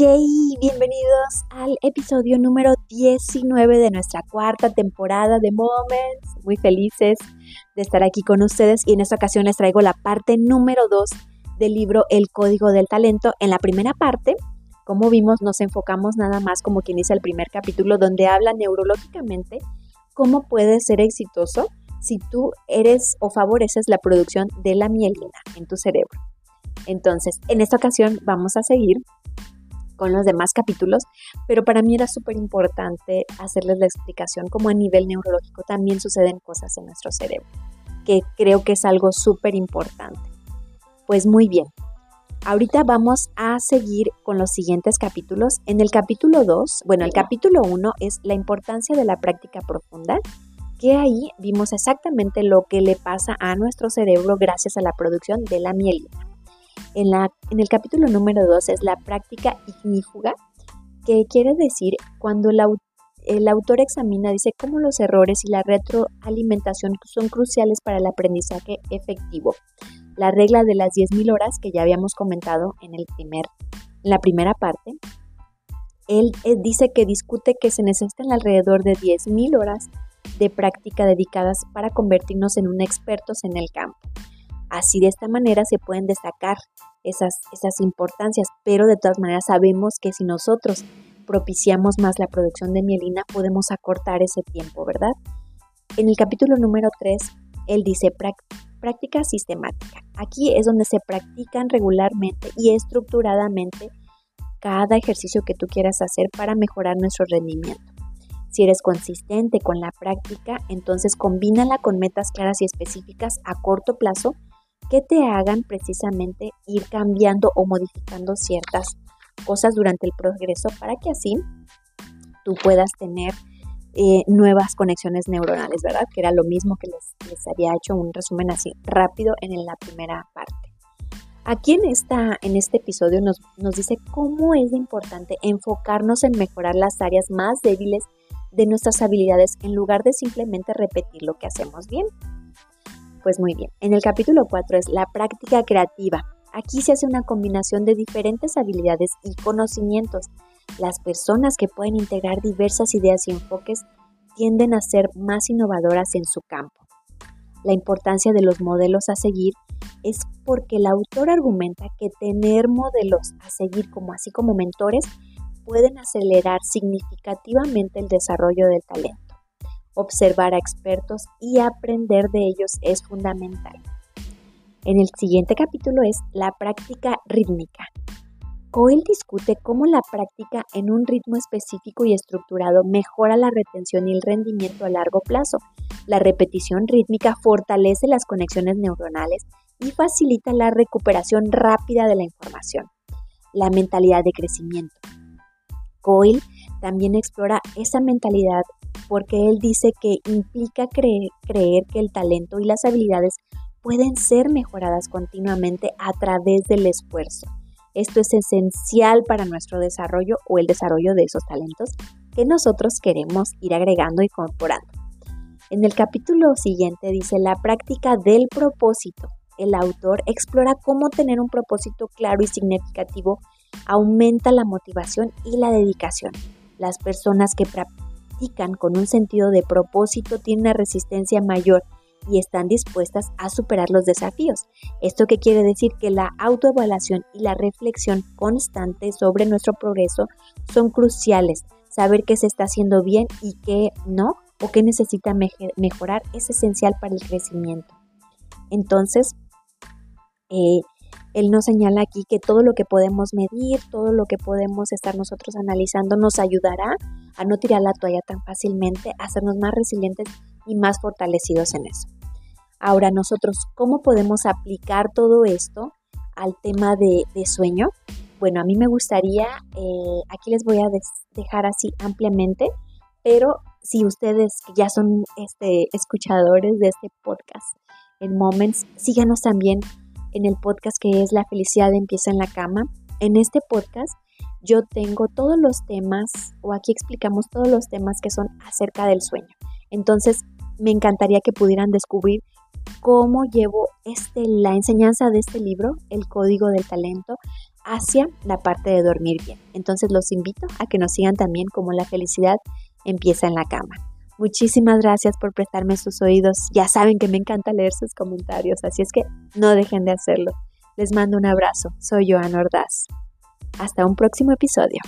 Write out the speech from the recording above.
Bienvenidos al episodio número 19 de nuestra cuarta temporada de Moments. Muy felices de estar aquí con ustedes y en esta ocasión les traigo la parte número 2 del libro El Código del Talento. En la primera parte, como vimos, nos enfocamos nada más como quien dice el primer capítulo donde habla neurológicamente cómo puedes ser exitoso si tú eres o favoreces la producción de la mielina en tu cerebro. Entonces, en esta ocasión vamos a seguir con los demás capítulos, pero para mí era súper importante hacerles la explicación cómo a nivel neurológico también suceden cosas en nuestro cerebro, que creo que es algo súper importante. Pues muy bien, ahorita vamos a seguir con los siguientes capítulos. En el capítulo 2, bueno, el capítulo 1 es la importancia de la práctica profunda, que ahí vimos exactamente lo que le pasa a nuestro cerebro gracias a la producción de la mielina. En, el capítulo número 2 es la práctica ignífuga, que quiere decir cuando el autor examina, dice cómo los errores y la retroalimentación son cruciales para el aprendizaje efectivo. La regla de las 10.000 horas que ya habíamos comentado en, el primer, la primera parte, él, él dice que discute que se necesitan alrededor de 10.000 horas de práctica dedicadas para convertirnos en un expertos en el campo. Así de esta manera se pueden destacar esas, esas importancias, pero de todas maneras sabemos que si nosotros propiciamos más la producción de mielina, podemos acortar ese tiempo, ¿verdad? En el capítulo número 3, él dice práctica sistemática. Aquí es donde se practican regularmente y estructuradamente cada ejercicio que tú quieras hacer para mejorar nuestro rendimiento. Si eres consistente con la práctica, entonces combínala con metas claras y específicas a corto plazo que te hagan precisamente ir cambiando o modificando ciertas cosas durante el progreso para que así tú puedas tener eh, nuevas conexiones neuronales, ¿verdad? Que era lo mismo que les, les había hecho un resumen así rápido en la primera parte. Aquí en, esta, en este episodio nos, nos dice cómo es importante enfocarnos en mejorar las áreas más débiles de nuestras habilidades en lugar de simplemente repetir lo que hacemos bien. Pues muy bien, en el capítulo 4 es la práctica creativa. Aquí se hace una combinación de diferentes habilidades y conocimientos. Las personas que pueden integrar diversas ideas y enfoques tienden a ser más innovadoras en su campo. La importancia de los modelos a seguir es porque el autor argumenta que tener modelos a seguir como así como mentores pueden acelerar significativamente el desarrollo del talento. Observar a expertos y aprender de ellos es fundamental. En el siguiente capítulo es la práctica rítmica. Coyle discute cómo la práctica en un ritmo específico y estructurado mejora la retención y el rendimiento a largo plazo. La repetición rítmica fortalece las conexiones neuronales y facilita la recuperación rápida de la información. La mentalidad de crecimiento. Coyle también explora esa mentalidad porque él dice que implica creer, que el talento y las habilidades pueden ser mejoradas continuamente a través del esfuerzo. Esto es esencial para nuestro desarrollo o el desarrollo de esos talentos que nosotros queremos ir agregando y incorporando. En el capítulo siguiente dice la práctica del propósito. El autor explora cómo tener un propósito claro y significativo aumenta la motivación y la dedicación. Las personas que con un sentido de propósito tienen una resistencia mayor y están dispuestas a superar los desafíos. ¿Esto qué quiere decir? Que la autoevaluación y la reflexión constante sobre nuestro progreso son cruciales. Saber qué se está haciendo bien y qué no, o qué necesita mejorar, es esencial para el crecimiento. Entonces, eh, él nos señala aquí que todo lo que podemos medir, todo lo que podemos estar nosotros analizando nos ayudará a no tirar la toalla tan fácilmente, a hacernos más resilientes y más fortalecidos en eso. Ahora nosotros, ¿cómo podemos aplicar todo esto al tema de, sueño? Bueno, a mí me gustaría, eh, aquí les voy a dejar así ampliamente, pero si ustedes ya son este, escuchadores de este podcast en Moments, síganos también en el podcast que es La felicidad empieza en la cama. En este podcast yo tengo todos los temas, o aquí explicamos todos los temas que son acerca del sueño. Entonces, me encantaría que pudieran descubrir cómo llevo este, la enseñanza de este libro, El Código del Talento, hacia la parte de dormir bien. Entonces los invito a que nos sigan también como la felicidad empieza en la cama. Muchísimas gracias por prestarme sus oídos. Ya saben que me encanta leer sus comentarios, así es que no dejen de hacerlo. Les mando un abrazo. Soy Joana Ordaz. Hasta un próximo episodio.